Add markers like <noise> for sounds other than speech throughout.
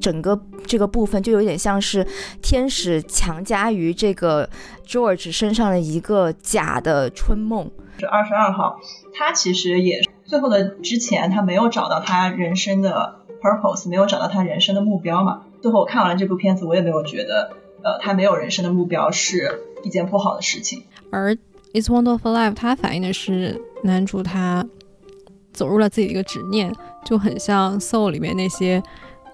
整个这个部分就有点像是天使强加于这个 George 身上的一个假的春梦。是二十二号，他其实也最后的之前他没有找到他人生的 purpose，没有找到他人生的目标嘛。最后我看完了这部片子，我也没有觉得，呃，他没有人生的目标是一件不好的事情。而 It's Wonderful Life，它反映的是男主他走入了自己的一个执念，就很像 Soul 里面那些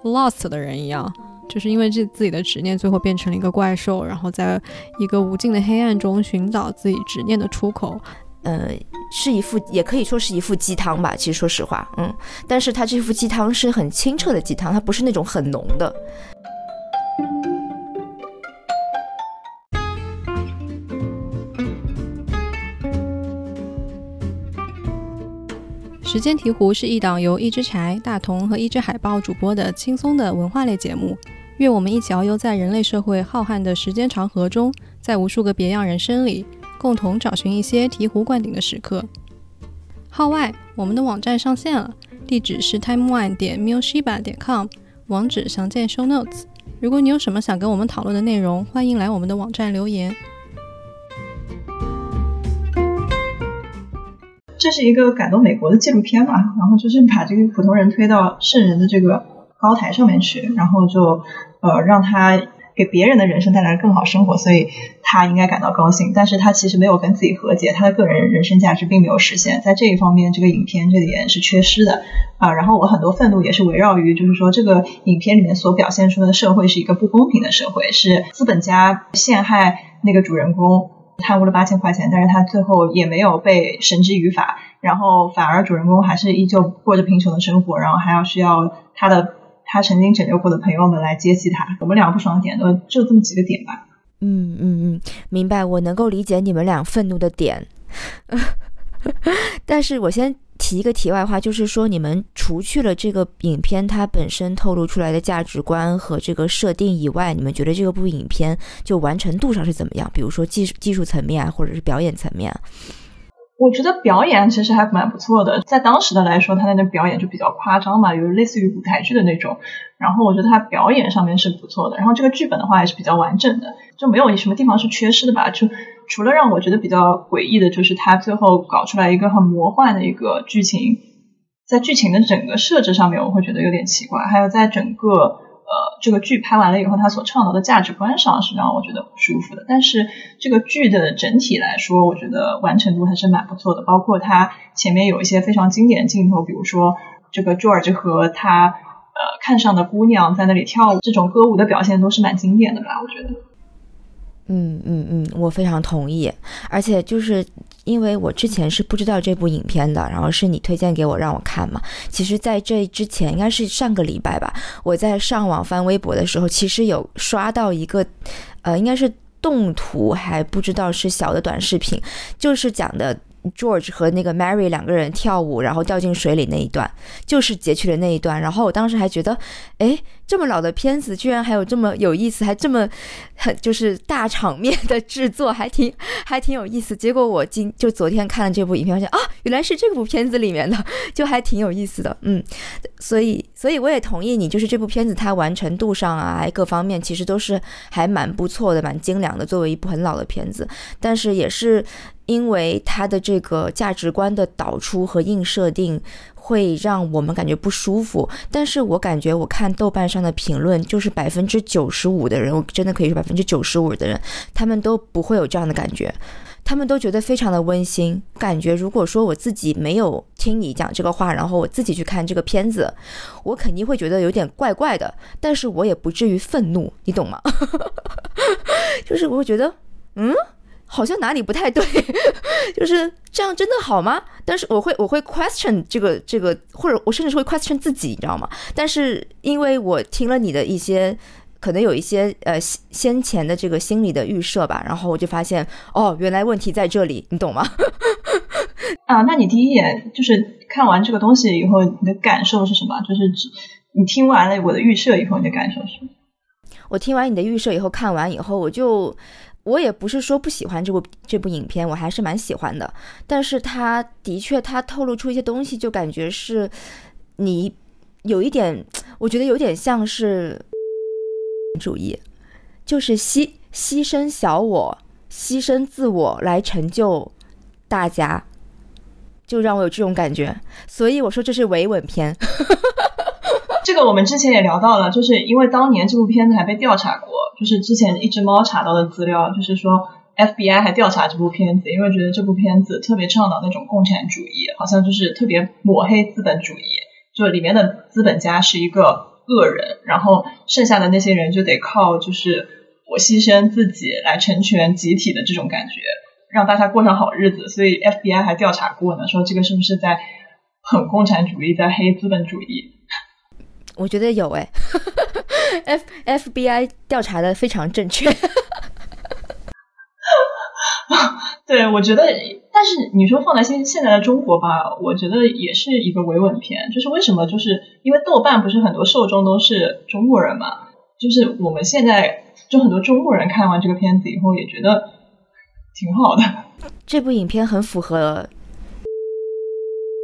lost 的人一样，就是因为这自己的执念，最后变成了一个怪兽，然后在一个无尽的黑暗中寻找自己执念的出口。呃，是一副，也可以说是一副鸡汤吧。其实说实话，嗯，但是他这副鸡汤是很清澈的鸡汤，它不是那种很浓的。时间提壶是一档由一只柴、大同和一只海豹主播的轻松的文化类节目。愿我们一起遨游在人类社会浩瀚的时间长河中，在无数个别样人生里，共同找寻一些醍醐灌顶的时刻。号外，我们的网站上线了，地址是 timeone 点 mushiba 点 com，网址详见 show notes。如果你有什么想跟我们讨论的内容，欢迎来我们的网站留言。这是一个感动美国的纪录片嘛，然后就是把这个普通人推到圣人的这个高台上面去，然后就呃让他给别人的人生带来更好生活，所以他应该感到高兴。但是他其实没有跟自己和解，他的个人人生价值并没有实现，在这一方面，这个影片这点是缺失的啊。然后我很多愤怒也是围绕于，就是说这个影片里面所表现出的社会是一个不公平的社会，是资本家陷害那个主人公。贪污了八千块钱，但是他最后也没有被绳之于法，然后反而主人公还是依旧过着贫穷的生活，然后还要需要他的他曾经拯救过的朋友们来接济他。我们两个不爽点都就这么几个点吧。嗯嗯嗯，明白，我能够理解你们俩愤怒的点，<laughs> 但是我先。提一个题外话，就是说，你们除去了这个影片它本身透露出来的价值观和这个设定以外，你们觉得这部影片就完成度上是怎么样？比如说技术技术层面，或者是表演层面？我觉得表演其实还蛮不错的，在当时的来说，他那表演就比较夸张嘛，有类似于舞台剧的那种。然后我觉得他表演上面是不错的，然后这个剧本的话也是比较完整的，就没有什么地方是缺失的吧？就除了让我觉得比较诡异的，就是他最后搞出来一个很魔幻的一个剧情，在剧情的整个设置上面，我会觉得有点奇怪。还有在整个呃这个剧拍完了以后，他所倡导的价值观上是让我觉得不舒服的。但是这个剧的整体来说，我觉得完成度还是蛮不错的。包括他前面有一些非常经典的镜头，比如说这个 George 和他。呃，看上的姑娘在那里跳舞，这种歌舞的表现都是蛮经典的吧？我觉得。嗯嗯嗯，我非常同意。而且就是因为我之前是不知道这部影片的，然后是你推荐给我让我看嘛。其实，在这之前，应该是上个礼拜吧，我在上网翻微博的时候，其实有刷到一个，呃，应该是动图，还不知道是小的短视频，就是讲的。George 和那个 Mary 两个人跳舞，然后掉进水里那一段，就是截取了那一段。然后我当时还觉得，哎，这么老的片子，居然还有这么有意思，还这么很 <laughs> 就是大场面的制作，还挺 <laughs> 还挺有意思。结果我今就昨天看了这部影片，发现啊，原来是这部片子里面的，<laughs> 就还挺有意思的。嗯，所以所以我也同意你，就是这部片子它完成度上啊，各方面其实都是还蛮不错的，蛮精良的。作为一部很老的片子，但是也是。因为它的这个价值观的导出和硬设定会让我们感觉不舒服，但是我感觉我看豆瓣上的评论，就是百分之九十五的人，我真的可以说百分之九十五的人，他们都不会有这样的感觉，他们都觉得非常的温馨。感觉如果说我自己没有听你讲这个话，然后我自己去看这个片子，我肯定会觉得有点怪怪的，但是我也不至于愤怒，你懂吗？<laughs> 就是我会觉得，嗯。好像哪里不太对，<laughs> 就是这样，真的好吗？但是我会，我会 question 这个这个，或者我甚至是会 question 自己，你知道吗？但是因为我听了你的一些，可能有一些呃先前的这个心理的预设吧，然后我就发现，哦，原来问题在这里，你懂吗？啊，那你第一眼就是看完这个东西以后，你的感受是什么？就是你听完了我的预设以后，你的感受是？我听完你的预设以后，看完以后，我就。我也不是说不喜欢这部这部影片，我还是蛮喜欢的。但是他的确，他透露出一些东西，就感觉是你有一点，我觉得有点像是主义，就是牺牺牲小我，牺牲自我来成就大家，就让我有这种感觉。所以我说这是维稳片。<laughs> 这个我们之前也聊到了，就是因为当年这部片子还被调查过，就是之前一只猫查到的资料，就是说 FBI 还调查这部片子，因为觉得这部片子特别倡导那种共产主义，好像就是特别抹黑资本主义，就里面的资本家是一个恶人，然后剩下的那些人就得靠就是我牺牲自己来成全集体的这种感觉，让大家过上好日子，所以 FBI 还调查过呢，说这个是不是在捧共产主义，在黑资本主义。我觉得有哎，F FBI 调查的非常正确。<laughs> 对，我觉得，但是你说放在现现在的中国吧，我觉得也是一个维稳片。就是为什么？就是因为豆瓣不是很多受众都是中国人嘛，就是我们现在就很多中国人看完这个片子以后也觉得挺好的。<laughs> 这部影片很符合。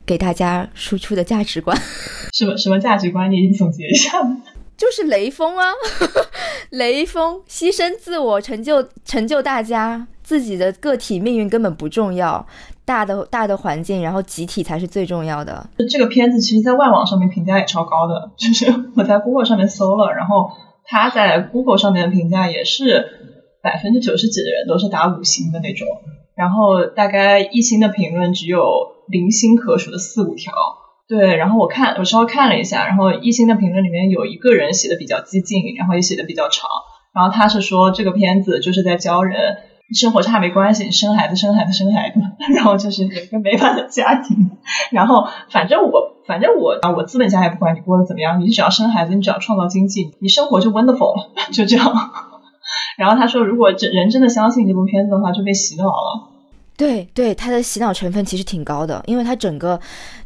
给大家输出的价值观，什么什么价值观？你总结一下。<laughs> 就是雷锋啊，<laughs> 雷锋牺牲自我，成就成就大家，自己的个体命运根本不重要，大的大的环境，然后集体才是最重要的。这个片子其实，在外网上面评价也超高的，<laughs> 就是我在 Google 上面搜了，然后他在 Google 上面的评价也是百分之九十几的人都是打五星的那种，然后大概一星的评论只有。零星可数的四五条，对，然后我看我稍微看了一下，然后一星的评论里面有一个人写的比较激进，然后也写的比较长，然后他是说这个片子就是在教人生活差没关系，生孩子生孩子生孩子，<laughs> 然后就是有一个美满的家庭，然后反正我反正我啊我资本家也不管你过得怎么样，你只要生孩子，你只要创造经济，你生活就 wonderful，<laughs> 就这样。<laughs> 然后他说如果真人真的相信这部片子的话，就被洗脑了。对对，它的洗脑成分其实挺高的，因为它整个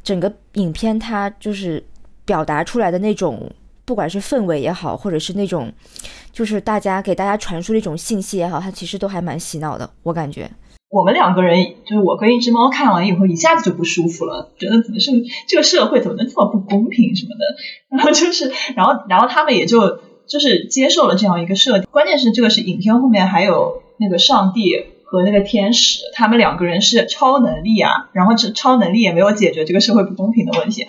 整个影片，它就是表达出来的那种，不管是氛围也好，或者是那种，就是大家给大家传输的一种信息也好，它其实都还蛮洗脑的。我感觉我们两个人，就是我跟一只猫看完以后，一下子就不舒服了，觉得怎么是这个社会怎么能这么不公平什么的，<laughs> 然后就是，然后然后他们也就就是接受了这样一个设定。关键是这个是影片后面还有那个上帝。和那个天使，他们两个人是超能力啊，然后这超能力也没有解决这个社会不公平的问题。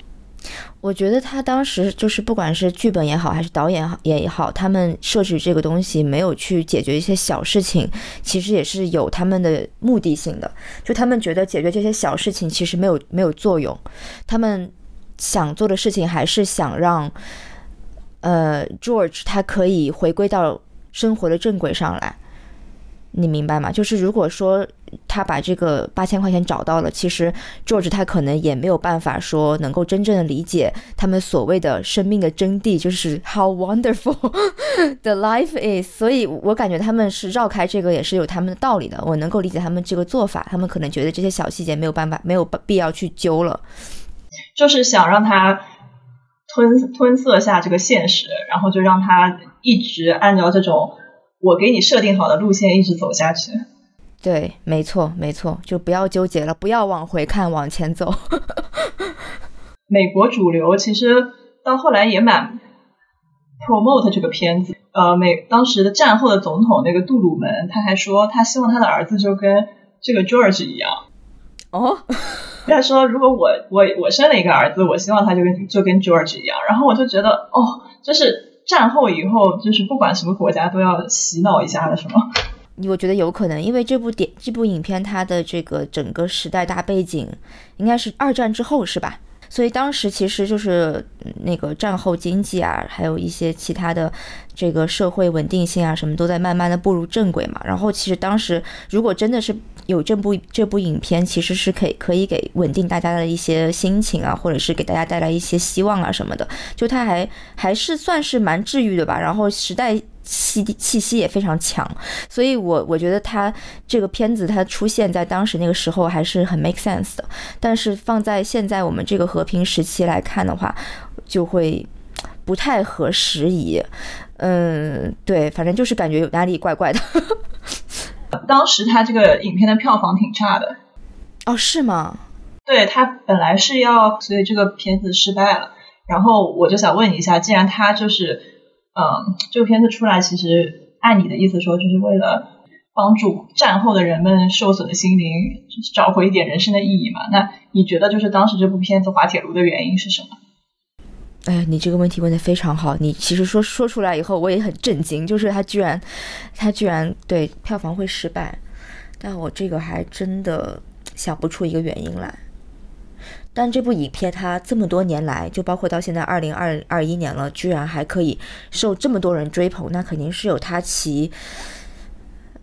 我觉得他当时就是不管是剧本也好，还是导演也好，他们设置这个东西没有去解决一些小事情，其实也是有他们的目的性的。就他们觉得解决这些小事情其实没有没有作用，他们想做的事情还是想让呃 George 他可以回归到生活的正轨上来。你明白吗？就是如果说他把这个八千块钱找到了，其实 George 他可能也没有办法说能够真正的理解他们所谓的生命的真谛，就是 How wonderful <laughs> the life is。所以我感觉他们是绕开这个也是有他们的道理的。我能够理解他们这个做法，他们可能觉得这些小细节没有办法没有必要去揪了，就是想让他吞吞色下这个现实，然后就让他一直按照这种。我给你设定好的路线一直走下去，对，没错，没错，就不要纠结了，不要往回看，往前走。<laughs> 美国主流其实到后来也蛮 promote 这个片子，呃，美当时的战后的总统那个杜鲁门，他还说他希望他的儿子就跟这个 George 一样。哦，<laughs> 他说如果我我我生了一个儿子，我希望他就跟就跟 George 一样。然后我就觉得，哦，就是。战后以后，就是不管什么国家都要洗脑一下的，是吗？我觉得有可能，因为这部电这部影片它的这个整个时代大背景应该是二战之后，是吧？所以当时其实就是那个战后经济啊，还有一些其他的这个社会稳定性啊，什么都在慢慢的步入正轨嘛。然后其实当时如果真的是有这部这部影片，其实是可以可以给稳定大家的一些心情啊，或者是给大家带来一些希望啊什么的。就它还还是算是蛮治愈的吧。然后时代。气气息也非常强，所以我我觉得他这个片子它出现在当时那个时候还是很 make sense 的，但是放在现在我们这个和平时期来看的话，就会不太合时宜。嗯，对，反正就是感觉有哪里怪怪的。当时他这个影片的票房挺差的。哦，是吗？对他本来是要，所以这个片子失败了。然后我就想问你一下，既然他就是，嗯，这个片子出来，其实按你的意思说，就是为了帮助战后的人们受损的心灵找回一点人生的意义嘛？那你觉得就是当时这部片子滑铁卢的原因是什么？哎，你这个问题问的非常好。你其实说说出来以后，我也很震惊，就是他居然，他居然对票房会失败，但我这个还真的想不出一个原因来。但这部影片它这么多年来，就包括到现在二零二二一年了，居然还可以受这么多人追捧，那肯定是有它其，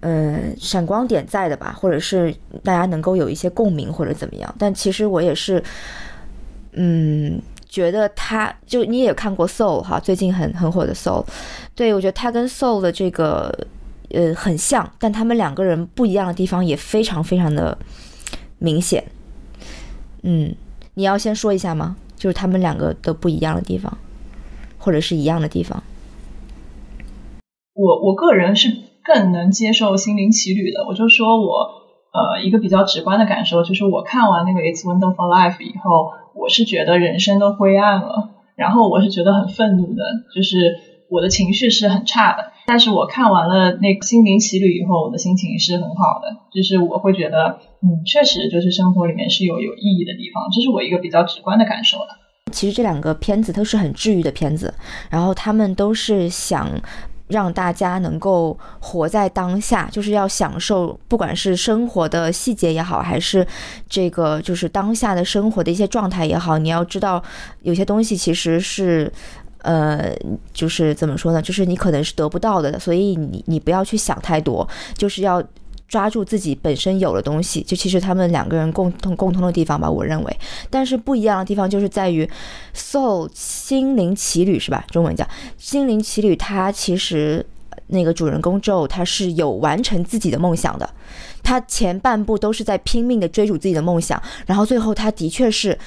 嗯，闪光点在的吧，或者是大家能够有一些共鸣或者怎么样。但其实我也是，嗯。觉得他就你也看过 Soul 哈，最近很很火的 Soul，对我觉得他跟 Soul 的这个呃很像，但他们两个人不一样的地方也非常非常的明显。嗯，你要先说一下吗？就是他们两个的不一样的地方，或者是一样的地方。我我个人是更能接受《心灵奇旅》的，我就说我呃一个比较直观的感受，就是我看完那个《It's Wonderful Life》以后。我是觉得人生都灰暗了，然后我是觉得很愤怒的，就是我的情绪是很差的。但是我看完了那个心灵奇旅以后，我的心情是很好的，就是我会觉得，嗯，确实就是生活里面是有有意义的地方，这是我一个比较直观的感受的。其实这两个片子都是很治愈的片子，然后他们都是想。让大家能够活在当下，就是要享受，不管是生活的细节也好，还是这个就是当下的生活的一些状态也好，你要知道，有些东西其实是，呃，就是怎么说呢？就是你可能是得不到的，所以你你不要去想太多，就是要。抓住自己本身有的东西，就其实他们两个人共同共通的地方吧，我认为。但是不一样的地方就是在于，Soul 心灵奇旅是吧？中文叫心灵奇旅，它其实那个主人公 Joe 他是有完成自己的梦想的，他前半部都是在拼命的追逐自己的梦想，然后最后他的确是。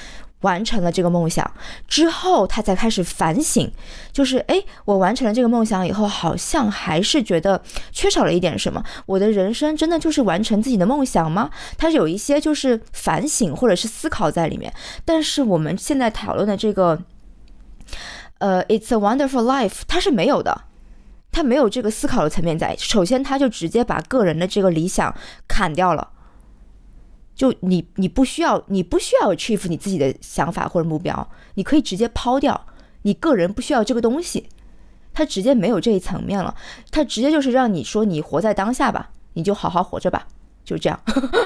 完成了这个梦想之后，他才开始反省，就是哎，我完成了这个梦想以后，好像还是觉得缺少了一点什么。我的人生真的就是完成自己的梦想吗？他有一些就是反省或者是思考在里面。但是我们现在讨论的这个，呃，It's a Wonderful Life，它是没有的，它没有这个思考的层面在。首先，他就直接把个人的这个理想砍掉了。就你，你不需要，你不需要 achieve 你自己的想法或者目标，你可以直接抛掉，你个人不需要这个东西，他直接没有这一层面了，他直接就是让你说你活在当下吧，你就好好活着吧，就这样，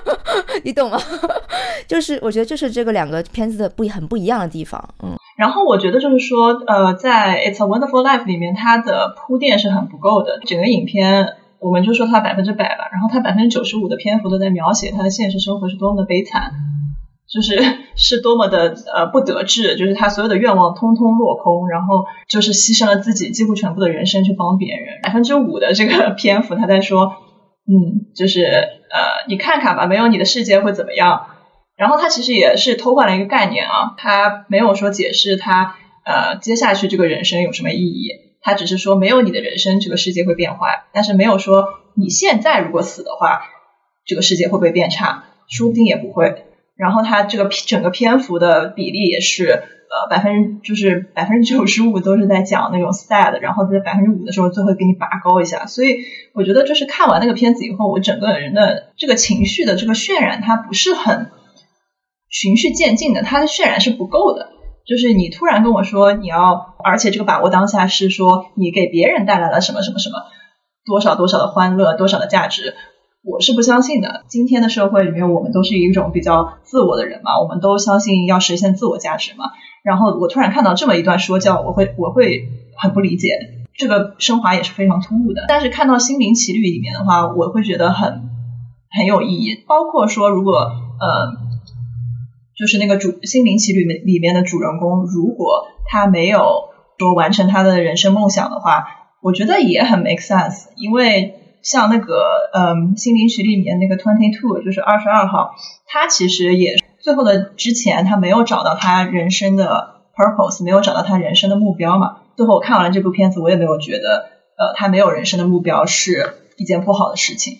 <laughs> 你懂吗？<laughs> 就是我觉得这是这个两个片子的不很不一样的地方，嗯。然后我觉得就是说，呃，在 It's a Wonderful Life 里面，它的铺垫是很不够的，整个影片。我们就说他百分之百吧，然后他百分之九十五的篇幅都在描写他的现实生活是多么的悲惨，就是 <laughs> 是多么的呃不得志，就是他所有的愿望通通落空，然后就是牺牲了自己几乎全部的人生去帮别人。百分之五的这个 <laughs> 篇幅他在说，嗯，就是呃你看看吧，没有你的世界会怎么样？然后他其实也是偷换了一个概念啊，他没有说解释他呃接下去这个人生有什么意义。他只是说没有你的人生，这个世界会变坏，但是没有说你现在如果死的话，这个世界会不会变差？说不定也不会。然后他这个整个篇幅的比例也是，呃，百分之就是百分之九十五都是在讲那种 sad，然后在百分之五的时候最后给你拔高一下。所以我觉得就是看完那个片子以后，我整个人的这个情绪的这个渲染，它不是很循序渐进的，它的渲染是不够的。就是你突然跟我说你要，而且这个把握当下是说你给别人带来了什么什么什么，多少多少的欢乐，多少的价值，我是不相信的。今天的社会里面，我们都是一种比较自我的人嘛，我们都相信要实现自我价值嘛。然后我突然看到这么一段说教，我会我会很不理解，这个升华也是非常突兀的。但是看到《心灵奇旅》里面的话，我会觉得很很有意义，包括说如果呃。就是那个主《心灵奇旅》里面的主人公，如果他没有说完成他的人生梦想的话，我觉得也很 make sense。因为像那个嗯，《心灵奇旅》里面那个 Twenty Two，就是二十二号，他其实也最后的之前他没有找到他人生的 purpose，没有找到他人生的目标嘛。最后我看完了这部片子，我也没有觉得呃，他没有人生的目标是一件不好的事情。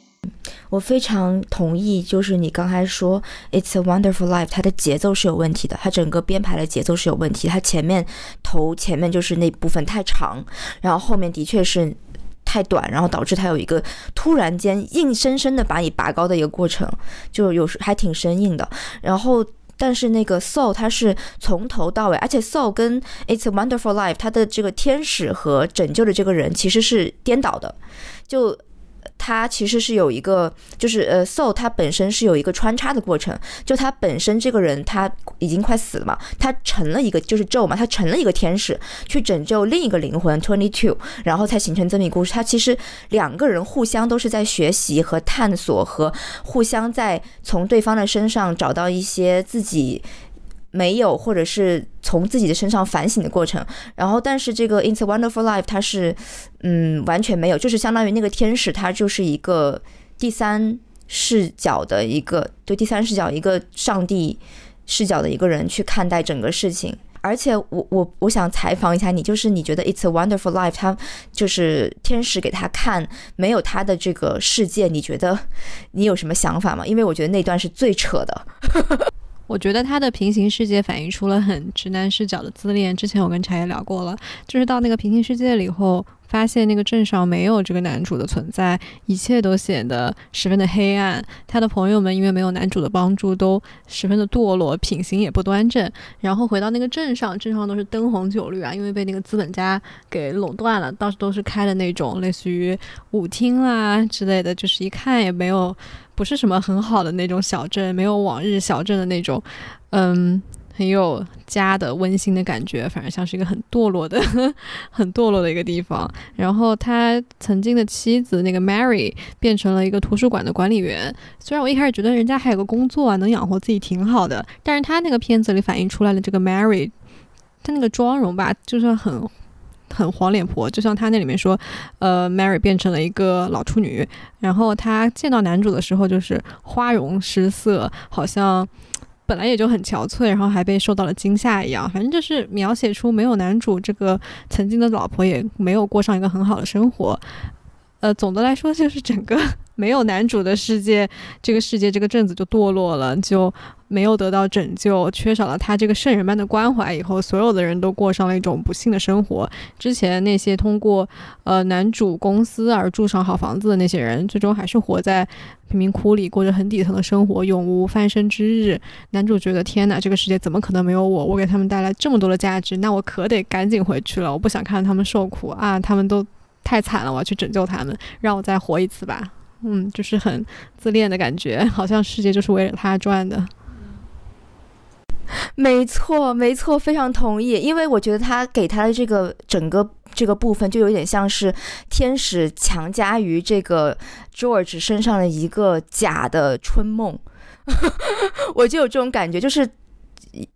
我非常同意，就是你刚才说《It's a Wonderful Life》，它的节奏是有问题的，它整个编排的节奏是有问题，它前面头前面就是那部分太长，然后后面的确是太短，然后导致它有一个突然间硬生生的把你拔高的一个过程，就有时还挺生硬的。然后，但是那个 Soul 它是从头到尾，而且 Soul 跟《It's a Wonderful Life》它的这个天使和拯救的这个人其实是颠倒的，就。它其实是有一个，就是呃，Soul 它本身是有一个穿插的过程，就他本身这个人他已经快死了嘛，他成了一个就是咒嘛，他成了一个天使去拯救另一个灵魂 Twenty Two，然后才形成这么一个故事。他其实两个人互相都是在学习和探索，和互相在从对方的身上找到一些自己。没有，或者是从自己的身上反省的过程。然后，但是这个《It's a Wonderful Life》它是，嗯，完全没有，就是相当于那个天使，他就是一个第三视角的一个，对第三视角一个上帝视角的一个人去看待整个事情。而且，我我我想采访一下你，就是你觉得《It's a Wonderful Life》它就是天使给他看没有他的这个世界，你觉得你有什么想法吗？因为我觉得那段是最扯的。我觉得他的平行世界反映出了很直男视角的自恋。之前我跟茶叶聊过了，就是到那个平行世界里后。发现那个镇上没有这个男主的存在，一切都显得十分的黑暗。他的朋友们因为没有男主的帮助，都十分的堕落，品行也不端正。然后回到那个镇上，镇上都是灯红酒绿啊，因为被那个资本家给垄断了，到处都是开的那种类似于舞厅啦之类的，就是一看也没有，不是什么很好的那种小镇，没有往日小镇的那种，嗯。很有家的温馨的感觉，反而像是一个很堕落的、<laughs> 很堕落的一个地方。然后他曾经的妻子那个 Mary 变成了一个图书馆的管理员。虽然我一开始觉得人家还有个工作啊，能养活自己挺好的，但是他那个片子里反映出来的这个 Mary，他那个妆容吧，就是很很黄脸婆。就像他那里面说，呃，Mary 变成了一个老处女。然后他见到男主的时候，就是花容失色，好像。本来也就很憔悴，然后还被受到了惊吓一样，反正就是描写出没有男主这个曾经的老婆也没有过上一个很好的生活。呃，总的来说就是整个 <laughs> 没有男主的世界，这个世界这个镇子就堕落了，就没有得到拯救，缺少了他这个圣人般的关怀，以后所有的人都过上了一种不幸的生活。之前那些通过呃男主公司而住上好房子的那些人，最终还是活在贫民窟里，过着很底层的生活，永无翻身之日。男主觉得天哪，这个世界怎么可能没有我？我给他们带来这么多的价值，那我可得赶紧回去了，我不想看他们受苦啊，他们都。太惨了，我要去拯救他们，让我再活一次吧。嗯，就是很自恋的感觉，好像世界就是为了他转的。<laughs> 没错，没错，非常同意。因为我觉得他给他的这个整个这个部分，就有点像是天使强加于这个 George 身上的一个假的春梦。<laughs> 我就有这种感觉，就是。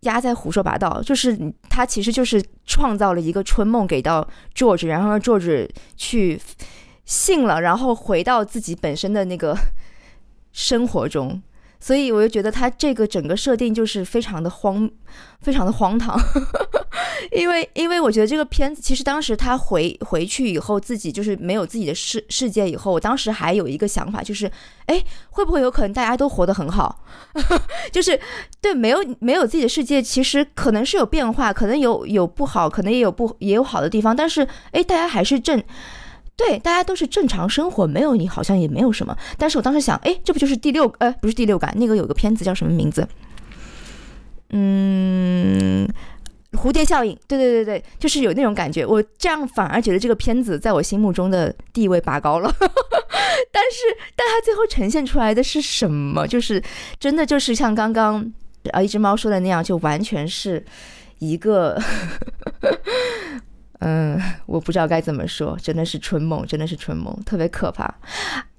压在胡说八道，就是他其实就是创造了一个春梦给到 George，然后让 George 去信了，然后回到自己本身的那个生活中。所以我就觉得他这个整个设定就是非常的荒，非常的荒唐，<laughs> 因为因为我觉得这个片子其实当时他回回去以后自己就是没有自己的世世界以后，我当时还有一个想法就是，哎，会不会有可能大家都活得很好？<laughs> 就是对没有没有自己的世界，其实可能是有变化，可能有有不好，可能也有不也有好的地方，但是哎，大家还是正。对，大家都是正常生活，没有你好像也没有什么。但是我当时想，哎，这不就是第六？呃，不是第六感，那个有个片子叫什么名字？嗯，蝴蝶效应。对对对对，就是有那种感觉。我这样反而觉得这个片子在我心目中的地位拔高了。<laughs> 但是，但它最后呈现出来的是什么？就是真的就是像刚刚啊一只猫说的那样，就完全是一个。嗯，<laughs> 我不知道该怎么说，真的是春梦，真的是春梦，特别可怕。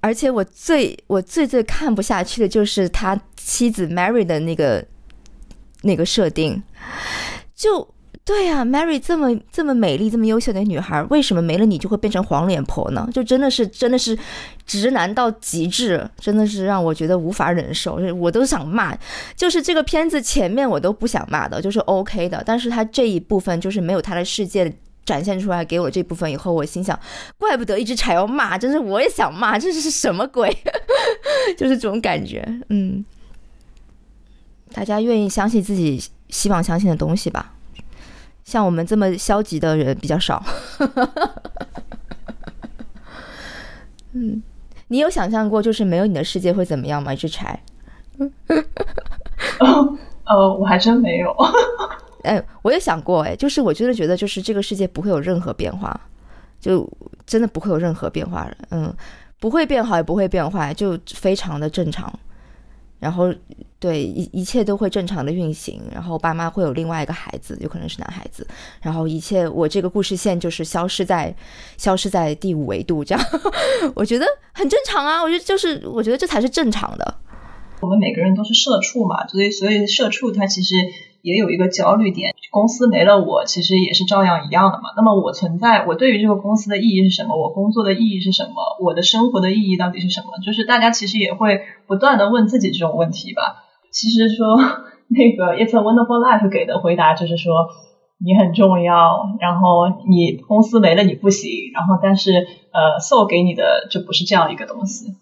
而且我最我最最看不下去的就是他妻子 Mary 的那个那个设定，就对呀，Mary 这么这么美丽、这么优秀的女孩，为什么没了你就会变成黄脸婆呢？就真的是真的是直男到极致，真的是让我觉得无法忍受，我都想骂。就是这个片子前面我都不想骂的，就是 OK 的，但是他这一部分就是没有他的世界。展现出来给我这部分以后，我心想，怪不得一只柴要骂，真是我也想骂，这是什么鬼？<laughs> 就是这种感觉，嗯。大家愿意相信自己希望相信的东西吧，像我们这么消极的人比较少。<laughs> 嗯，你有想象过就是没有你的世界会怎么样吗？一只柴？呃，<laughs> 我还真没有。哎，我也想过，哎，就是我真的觉得，就是这个世界不会有任何变化，就真的不会有任何变化，嗯，不会变好，也不会变坏，就非常的正常。然后，对一一切都会正常的运行。然后爸妈会有另外一个孩子，有可能是男孩子。然后一切，我这个故事线就是消失在消失在第五维度，这样 <laughs> 我觉得很正常啊。我觉得就是，我觉得这才是正常的。我们每个人都是社畜嘛，所以所以社畜他其实也有一个焦虑点，公司没了我，其实也是照样一样的嘛。那么我存在，我对于这个公司的意义是什么？我工作的意义是什么？我的生活的意义到底是什么？就是大家其实也会不断的问自己这种问题吧。其实说 <laughs> 那个 It's a Wonderful Life 给的回答就是说你很重要，然后你公司没了你不行，然后但是呃 Soul 给你的就不是这样一个东西。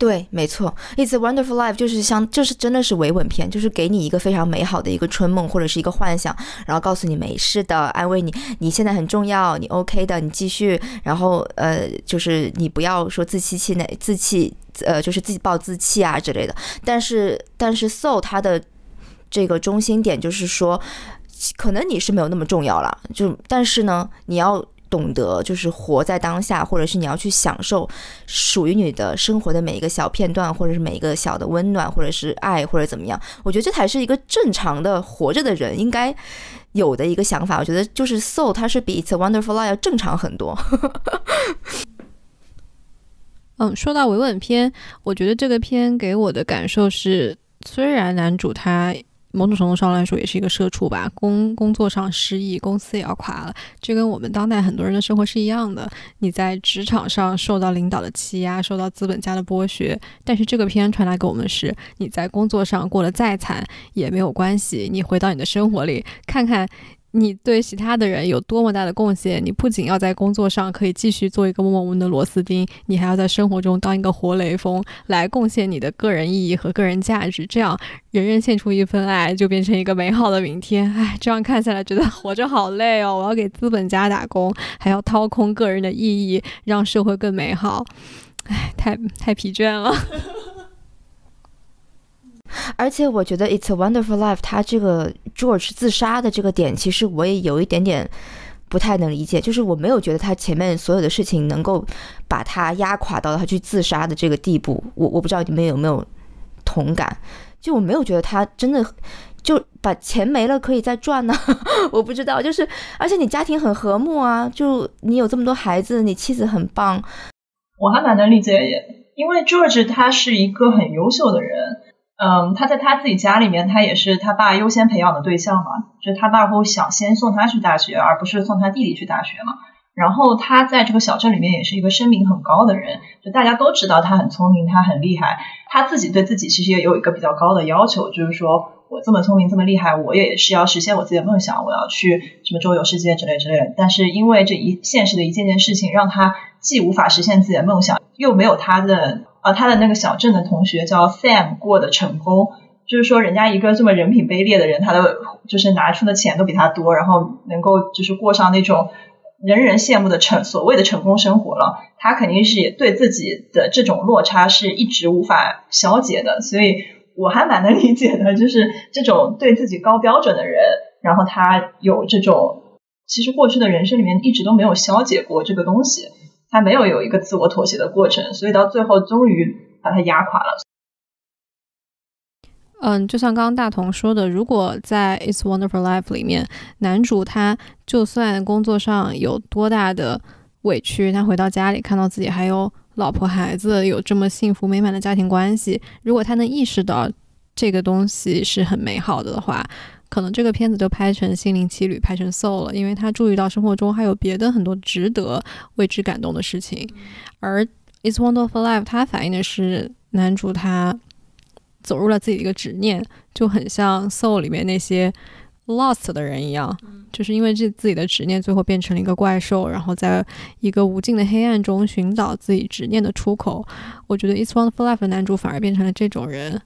对，没错，It's a Wonderful Life 就是像，就是真的是维稳片，就是给你一个非常美好的一个春梦或者是一个幻想，然后告诉你没事的，安慰你，你现在很重要，你 OK 的，你继续，然后呃，就是你不要说自欺欺人，自弃，呃，就是自暴自弃啊之类的。但是，但是 Soul 它的这个中心点就是说，可能你是没有那么重要了，就但是呢，你要。懂得就是活在当下，或者是你要去享受属于你的生活的每一个小片段，或者是每一个小的温暖，或者是爱，或者怎么样？我觉得这才是一个正常的活着的人应该有的一个想法。我觉得就是 soul，它是比 It's a Wonderful Life 要正常很多。<laughs> 嗯，说到维稳片，我觉得这个片给我的感受是，虽然男主他。某种程度上来说，也是一个社畜吧。工工作上失意，公司也要垮了。这跟我们当代很多人的生活是一样的。你在职场上受到领导的欺压，受到资本家的剥削，但是这个片传达给我们是，你在工作上过得再惨也没有关系。你回到你的生活里，看看。你对其他的人有多么大的贡献？你不仅要在工作上可以继续做一个默默无闻的螺丝钉，你还要在生活中当一个活雷锋，来贡献你的个人意义和个人价值。这样，人人献出一份爱，就变成一个美好的明天。唉，这样看下来，觉得 <laughs> 活着好累哦！我要给资本家打工，还要掏空个人的意义，让社会更美好。唉，太太疲倦了。<laughs> 而且我觉得《It's a Wonderful Life》它这个 George 自杀的这个点，其实我也有一点点不太能理解。就是我没有觉得他前面所有的事情能够把他压垮到他去自杀的这个地步。我我不知道你们有没有同感？就我没有觉得他真的就把钱没了可以再赚呢。<laughs> 我不知道，就是而且你家庭很和睦啊，就你有这么多孩子，你妻子很棒，我还蛮能理解，因为 George 他是一个很优秀的人。嗯，他在他自己家里面，他也是他爸优先培养的对象嘛，就他爸会想先送他去大学，而不是送他弟弟去大学嘛。然后他在这个小镇里面也是一个声名很高的人，就大家都知道他很聪明，他很厉害。他自己对自己其实也有一个比较高的要求，就是说我这么聪明这么厉害，我也是要实现我自己的梦想，我要去什么周游世界之类之类的。但是因为这一现实的一件件事情，让他既无法实现自己的梦想，又没有他的。啊，他的那个小镇的同学叫 Sam 过得成功，就是说人家一个这么人品卑劣的人，他的就是拿出的钱都比他多，然后能够就是过上那种人人羡慕的成所谓的成功生活了。他肯定是对自己的这种落差是一直无法消解的，所以我还蛮能理解的，就是这种对自己高标准的人，然后他有这种其实过去的人生里面一直都没有消解过这个东西。他没有有一个自我妥协的过程，所以到最后终于把他压垮了。嗯，就像刚刚大同说的，如果在《It's Wonderful Life》里面，男主他就算工作上有多大的委屈，他回到家里看到自己还有老婆孩子，有这么幸福美满的家庭关系，如果他能意识到这个东西是很美好的的话。可能这个片子就拍成心灵奇旅，拍成 soul 了，因为他注意到生活中还有别的很多值得为之感动的事情。而 It's Wonderful Life 它反映的是男主他走入了自己的一个执念，就很像 soul 里面那些 lost 的人一样，就是因为这自己的执念，最后变成了一个怪兽，然后在一个无尽的黑暗中寻找自己执念的出口。我觉得《It's Wonderful Life》的男主反而变成了这种人。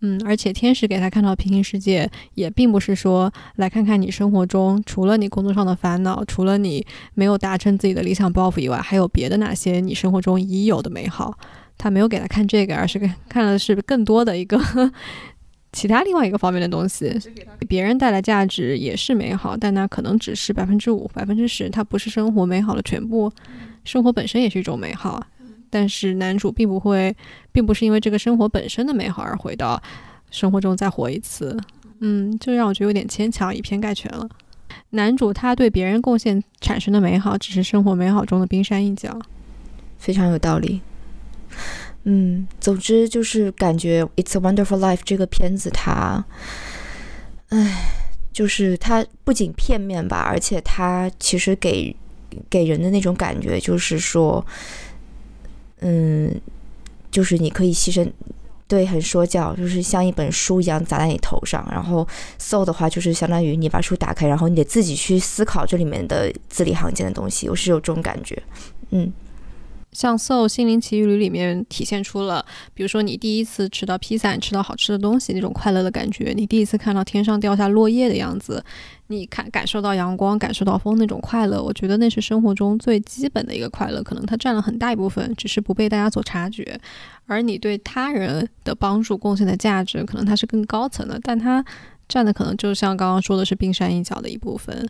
嗯，而且天使给他看到平行世界，也并不是说来看看你生活中除了你工作上的烦恼，除了你没有达成自己的理想抱负以外，还有别的哪些你生活中已有的美好。他没有给他看这个，而是看看的是更多的一个其他另外一个方面的东西。给别人带来价值也是美好，但那可能只是百分之五、百分之十，它不是生活美好的全部。生活本身也是一种美好。但是男主并不会，并不是因为这个生活本身的美好而回到生活中再活一次，嗯，就让我觉得有点牵强，以偏概全了。男主他对别人贡献产生的美好，只是生活美好中的冰山一角，非常有道理。嗯，总之就是感觉《It's a Wonderful Life》这个片子，它，唉，就是它不仅片面吧，而且它其实给给人的那种感觉就是说。嗯，就是你可以牺牲，对，很说教，就是像一本书一样砸在你头上。然后 so 的话，就是相当于你把书打开，然后你得自己去思考这里面的字里行间的东西。我是有这种感觉，嗯。像《So 心灵奇旅》里面体现出了，比如说你第一次吃到披萨，吃到好吃的东西那种快乐的感觉；你第一次看到天上掉下落叶的样子，你看感受到阳光、感受到风那种快乐。我觉得那是生活中最基本的一个快乐，可能它占了很大一部分，只是不被大家所察觉。而你对他人的帮助贡献的价值，可能它是更高层的，但它占的可能就像刚刚说的是冰山一角的一部分。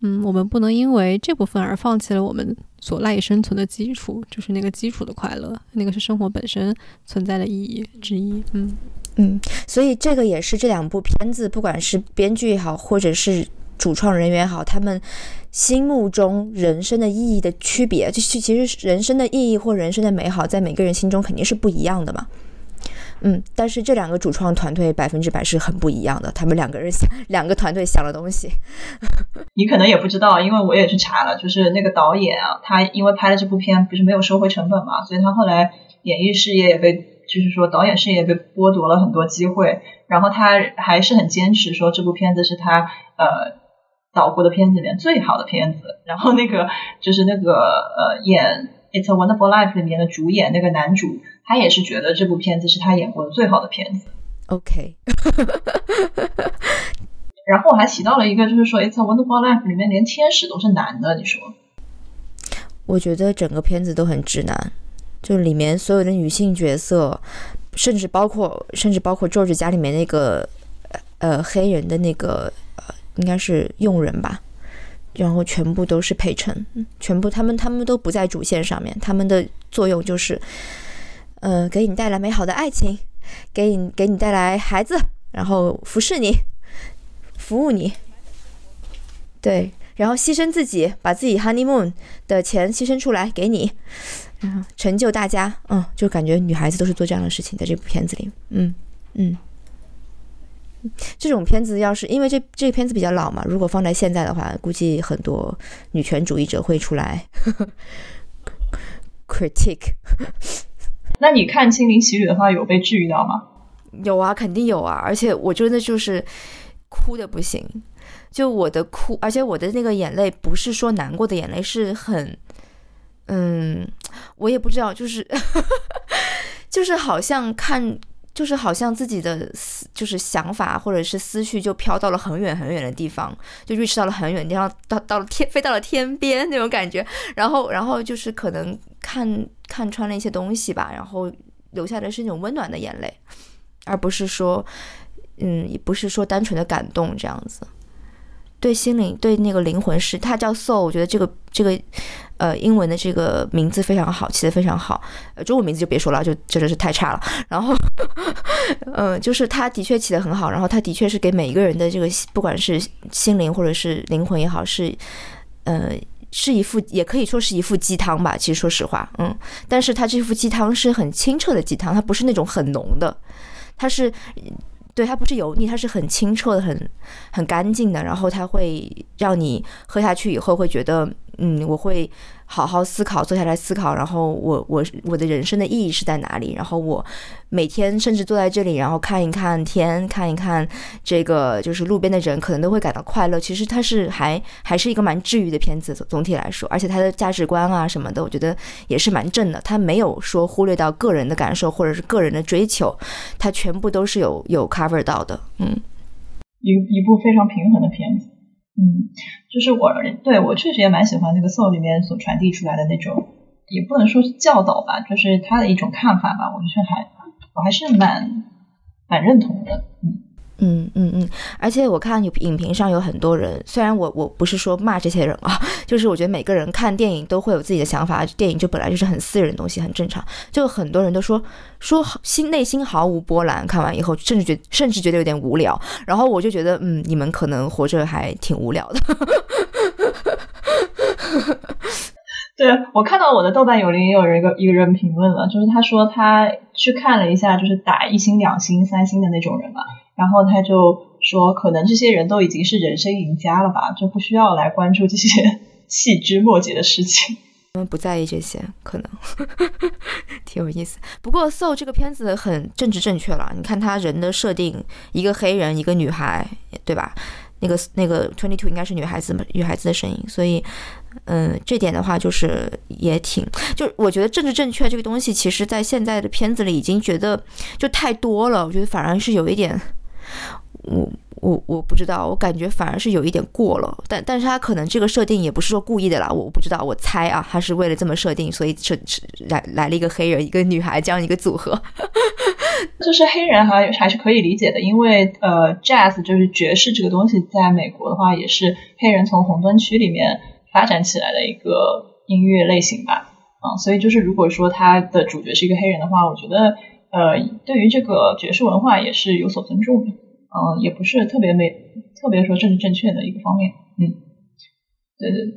嗯，我们不能因为这部分而放弃了我们所赖以生存的基础，就是那个基础的快乐，那个是生活本身存在的意义之一。嗯嗯，所以这个也是这两部片子，不管是编剧也好，或者是主创人员也好，他们心目中人生的意义的区别，就是其实人生的意义或人生的美好，在每个人心中肯定是不一样的嘛。嗯，但是这两个主创团队百分之百是很不一样的，他们两个人 <laughs> 想两个团队想的东西，你可能也不知道，因为我也去查了，就是那个导演啊，他因为拍了这部片不是没有收回成本嘛，所以他后来演艺事业也被，就是说导演事业被剥夺了很多机会，然后他还是很坚持说这部片子是他呃导过的片子里面最好的片子，然后那个就是那个呃演。It's a Wonderful Life 里面的主演那个男主，他也是觉得这部片子是他演过的最好的片子。OK，<laughs> 然后我还提到了一个，就是说 It's a Wonderful Life 里面连天使都是男的，你说？我觉得整个片子都很直男，就里面所有的女性角色，甚至包括甚至包括 George 家里面那个呃黑人的那个呃应该是佣人吧。然后全部都是陪衬，全部他们他们都不在主线上面，他们的作用就是，呃，给你带来美好的爱情，给你给你带来孩子，然后服侍你，服务你，对，然后牺牲自己，把自己 honeymoon 的钱牺牲出来给你，成就大家，嗯，就感觉女孩子都是做这样的事情，在这部片子里，嗯嗯。这种片子要是因为这这个片子比较老嘛，如果放在现在的话，估计很多女权主义者会出来 <laughs> critique。<laughs> 那你看《心灵奇旅》的话，有被治愈到吗？有啊，肯定有啊，而且我真的就是哭的不行，就我的哭，而且我的那个眼泪不是说难过的眼泪，是很，嗯，我也不知道，就是 <laughs> 就是好像看。就是好像自己的思，就是想法或者是思绪就飘到了很远很远的地方，就预示到了很远的地方，到到了天，飞到了天边那种感觉。然后，然后就是可能看看穿了一些东西吧，然后留下的是那种温暖的眼泪，而不是说，嗯，也不是说单纯的感动这样子。对心灵，对那个灵魂是，它叫 soul。我觉得这个这个，呃，英文的这个名字非常好，起的非常好。呃，中文名字就别说了，就真的是太差了。<laughs> 然后，嗯，<laughs> 就是它的确起的很好。然后它的确是给每一个人的这个，不管是心灵或者是灵魂也好，是，呃，是一副，也可以说是一副鸡汤吧。其实说实话，嗯，但是它这副鸡汤是很清澈的鸡汤，它不是那种很浓的，它是。对，它不是油腻，它是很清澈的，很很干净的。然后它会让你喝下去以后会觉得，嗯，我会好好思考，坐下来思考，然后我我我的人生的意义是在哪里？然后我每天甚至坐在这里，然后看一看天，看一看这个就是路边的人，可能都会感到快乐。其实它是还还是一个蛮治愈的片子，总体来说，而且它的价值观啊什么的，我觉得也是蛮正的。它没有说忽略到个人的感受或者是个人的追求，它全部都是有有 cover 到的。嗯，一一部非常平衡的片子。嗯，就是我对我确实也蛮喜欢那个《Soul》里面所传递出来的那种，也不能说是教导吧，就是他的一种看法吧。我觉得还我还是蛮蛮认同的。嗯。嗯嗯嗯，而且我看影评上有很多人，虽然我我不是说骂这些人啊，<laughs> 就是我觉得每个人看电影都会有自己的想法，电影就本来就是很私人的东西，很正常。就很多人都说说心内心毫无波澜，看完以后甚至觉甚至觉得有点无聊。然后我就觉得，嗯，你们可能活着还挺无聊的。<laughs> 对我看到我的豆瓣有灵也有人一个一个人评论了，就是他说他去看了一下，就是打一星、两星、三星的那种人嘛。然后他就说，可能这些人都已经是人生赢家了吧，<laughs> 就不需要来关注这些 <laughs> 细枝末节的事情。他们不在意这些，可能 <laughs> 挺有意思。不过《So》这个片子很政治正确了，你看他人的设定，一个黑人，一个女孩，对吧？那个那个 Twenty Two 应该是女孩子女孩子的声音，所以，嗯，这点的话就是也挺，就我觉得政治正确这个东西，其实在现在的片子里已经觉得就太多了，我觉得反而是有一点。我我我不知道，我感觉反而是有一点过了，但但是他可能这个设定也不是说故意的啦，我不知道，我猜啊，他是为了这么设定，所以是来来了一个黑人一个女孩这样一个组合，<laughs> 就是黑人还还是可以理解的，因为呃，jazz 就是爵士这个东西，在美国的话也是黑人从红灯区里面发展起来的一个音乐类型吧，啊，所以就是如果说他的主角是一个黑人的话，我觉得。呃，对于这个爵士文化也是有所尊重的，嗯，也不是特别没特别说政治正确的一个方面，嗯，对对，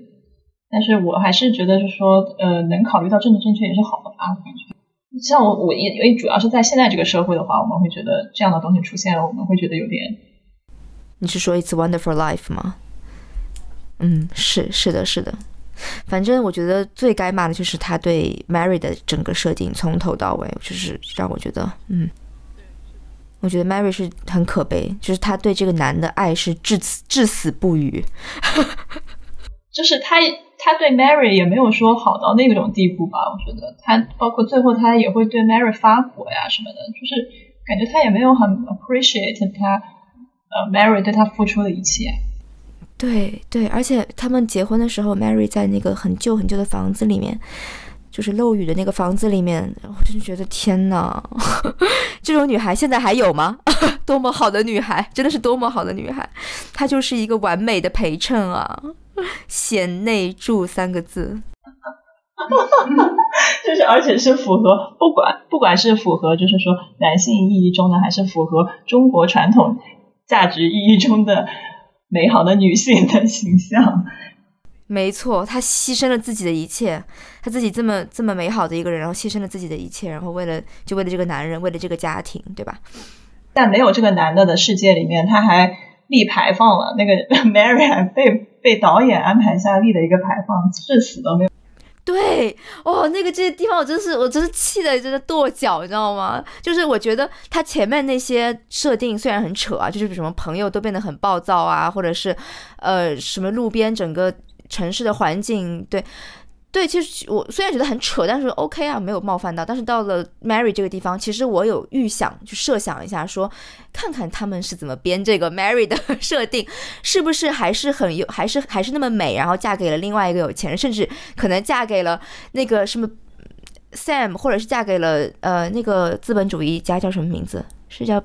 但是我还是觉得是说，呃，能考虑到政治正确也是好的吧，我感觉。像我我因为主要是在现在这个社会的话，我们会觉得这样的东西出现了，我们会觉得有点。你是说 It's Wonderful Life 吗？嗯，是是的是的。反正我觉得最该骂的就是他对 Mary 的整个设定，从头到尾就是让我觉得，嗯，我觉得 Mary 是很可悲，就是他对这个男的爱是至死至死不渝，<laughs> 就是他他对 Mary 也没有说好到那种地步吧？我觉得他包括最后他也会对 Mary 发火呀什么的，就是感觉他也没有很 appreciate 他呃 Mary 对他付出的一切。对对，而且他们结婚的时候，Mary 在那个很旧很旧的房子里面，就是漏雨的那个房子里面，我真觉得天哪，<laughs> 这种女孩现在还有吗？<laughs> 多么好的女孩，真的是多么好的女孩，她就是一个完美的陪衬啊！贤内助三个字，<laughs> 就是而且是符合不管不管是符合就是说男性意义中的，还是符合中国传统价值意义中的。美好的女性的形象，没错，她牺牲了自己的一切，她自己这么这么美好的一个人，然后牺牲了自己的一切，然后为了就为了这个男人，为了这个家庭，对吧？在没有这个男的的世界里面，他还立牌坊了。那个 <laughs> Mary 还被被导演安排下立的一个牌坊，至死都没有。对，哦，那个这些地方我真是，我真是气的，真的跺脚，你知道吗？就是我觉得他前面那些设定虽然很扯啊，就是什么朋友都变得很暴躁啊，或者是，呃，什么路边整个城市的环境，对。对，其实我虽然觉得很扯，但是 OK 啊，没有冒犯到。但是到了 Mary 这个地方，其实我有预想，就设想一下，说看看他们是怎么编这个 Mary 的 <laughs> 设定，是不是还是很有，还是还是那么美，然后嫁给了另外一个有钱人，甚至可能嫁给了那个什么 Sam，或者是嫁给了呃那个资本主义家叫什么名字？是叫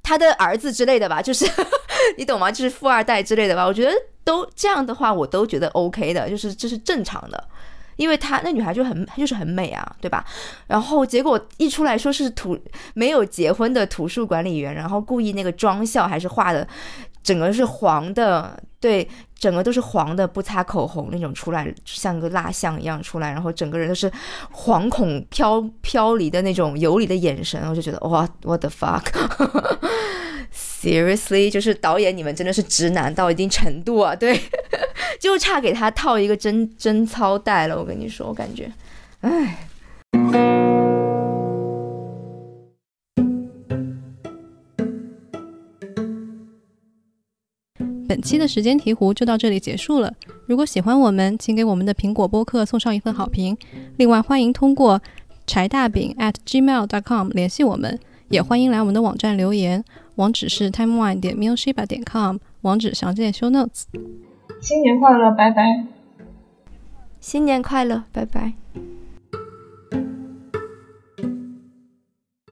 他的儿子之类的吧？就是 <laughs> 你懂吗？就是富二代之类的吧？我觉得。都这样的话，我都觉得 OK 的，就是这是正常的，因为她那女孩就很就是很美啊，对吧？然后结果一出来说是图没有结婚的图书管理员，然后故意那个妆效还是画的，整个是黄的，对，整个都是黄的，不擦口红那种出来，像个蜡像一样出来，然后整个人都是惶恐飘飘离的那种游离的眼神，我就觉得哇，What the fuck！<laughs> Seriously，就是导演，你们真的是直男到一定程度啊！对，<laughs> 就差给他套一个贞贞操带了。我跟你说，我感觉，唉。本期的时间题壶就到这里结束了。如果喜欢我们，请给我们的苹果播客送上一份好评。另外，欢迎通过柴大饼 at gmail.com 联系我们，也欢迎来我们的网站留言，网址是 timewine 点 mushiba 点 com，网址详见 show notes。新年快乐，拜拜！新年快乐，拜拜。